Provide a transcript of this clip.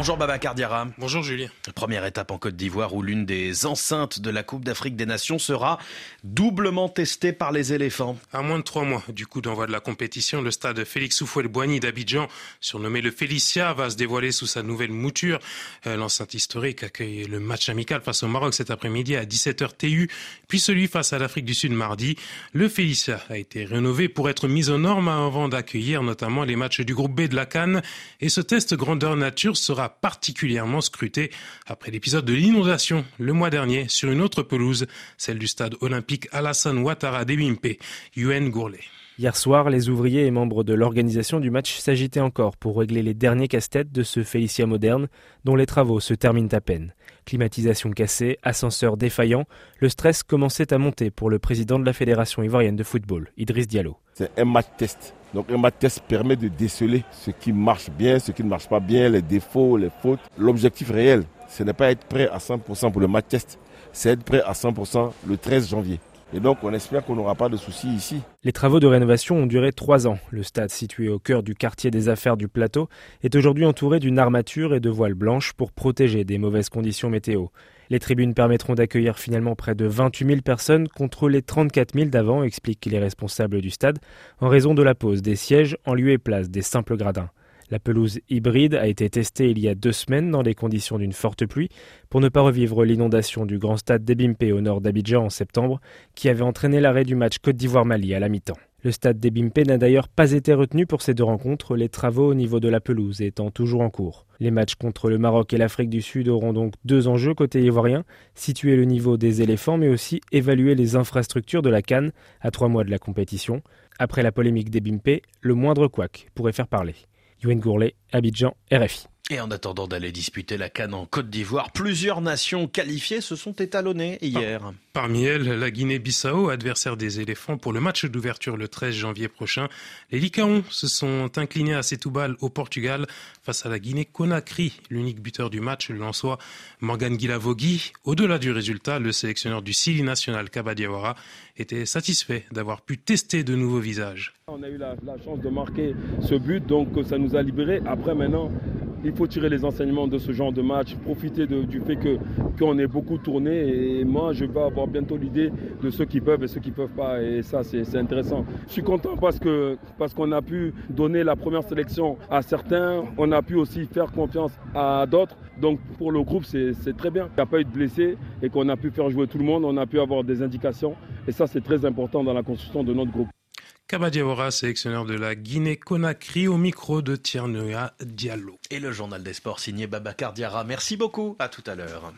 Bonjour Babacar Diarra. Bonjour Julien. Première étape en Côte d'Ivoire où l'une des enceintes de la Coupe d'Afrique des Nations sera doublement testée par les éléphants. À moins de trois mois du coup d'envoi de la compétition, le stade Félix Houphouët-Boigny d'Abidjan, surnommé le Félicia, va se dévoiler sous sa nouvelle mouture. Euh, l'enceinte historique accueille le match amical face au Maroc cet après-midi à 17h TU, puis celui face à l'Afrique du Sud mardi. Le Félicia a été rénové pour être mis aux normes avant d'accueillir notamment les matchs du groupe B de la Cannes et ce test grandeur nature sera particulièrement scruté après l'épisode de l'inondation le mois dernier sur une autre pelouse, celle du stade olympique Alassane Ouattara d'Ebimpe, UN Gourlet. Hier soir, les ouvriers et membres de l'organisation du match s'agitaient encore pour régler les derniers casse-têtes de ce Félicia moderne dont les travaux se terminent à peine. Climatisation cassée, ascenseur défaillant, le stress commençait à monter pour le président de la Fédération ivoirienne de football, Idriss Diallo. C'est un match test. Donc un match test permet de déceler ce qui marche bien, ce qui ne marche pas bien, les défauts, les fautes. L'objectif réel, ce n'est pas être prêt à 100% pour le match test, c'est être prêt à 100% le 13 janvier. Et donc, on espère qu'on n'aura pas de soucis ici. Les travaux de rénovation ont duré trois ans. Le stade, situé au cœur du quartier des affaires du plateau, est aujourd'hui entouré d'une armature et de voiles blanches pour protéger des mauvaises conditions météo. Les tribunes permettront d'accueillir finalement près de 28 000 personnes contre les 34 000 d'avant, expliquent les responsables du stade, en raison de la pose des sièges en lieu et place des simples gradins. La pelouse hybride a été testée il y a deux semaines dans les conditions d'une forte pluie pour ne pas revivre l'inondation du grand stade d'Ebimpe au nord d'Abidjan en septembre qui avait entraîné l'arrêt du match Côte d'Ivoire-Mali à la mi-temps. Le stade d'Ebimpe n'a d'ailleurs pas été retenu pour ces deux rencontres, les travaux au niveau de la pelouse étant toujours en cours. Les matchs contre le Maroc et l'Afrique du Sud auront donc deux enjeux côté ivoirien, situer le niveau des éléphants mais aussi évaluer les infrastructures de la Cannes à trois mois de la compétition. Après la polémique d'Ebimpe, le moindre couac pourrait faire parler. Yoann Gourlet, Abidjan, RFI. Et en attendant d'aller disputer la Cannes en Côte d'Ivoire, plusieurs nations qualifiées se sont étalonnées hier. Parmi elles, la Guinée-Bissau, adversaire des éléphants pour le match d'ouverture le 13 janvier prochain. Les Licaons se sont inclinés à Setúbal au Portugal face à la Guinée-Conakry. L'unique buteur du match, le Lançois Morgan Guilavogui. Au-delà du résultat, le sélectionneur du Sili national Kabadiawara était satisfait d'avoir pu tester de nouveaux visages. On a eu la, la chance de marquer ce but, donc ça nous a libérés. Après maintenant, il faut tirer les enseignements de ce genre de match, profiter du fait qu'on ait beaucoup tourné. Et moi, je vais avoir bientôt l'idée de ceux qui peuvent et ceux qui peuvent pas. Et ça, c'est intéressant. Je suis content parce que parce qu'on a pu donner la première sélection à certains. On a pu aussi faire confiance à d'autres. Donc pour le groupe, c'est très bien. Il n'y a pas eu de blessés et qu'on a pu faire jouer tout le monde. On a pu avoir des indications. Et ça, c'est très important dans la construction de notre groupe. Kabadiawara, sélectionneur de la Guinée-Conakry, au micro de Tiernoya Diallo. Et le journal des sports signé Babacar Diarra. Merci beaucoup. À tout à l'heure.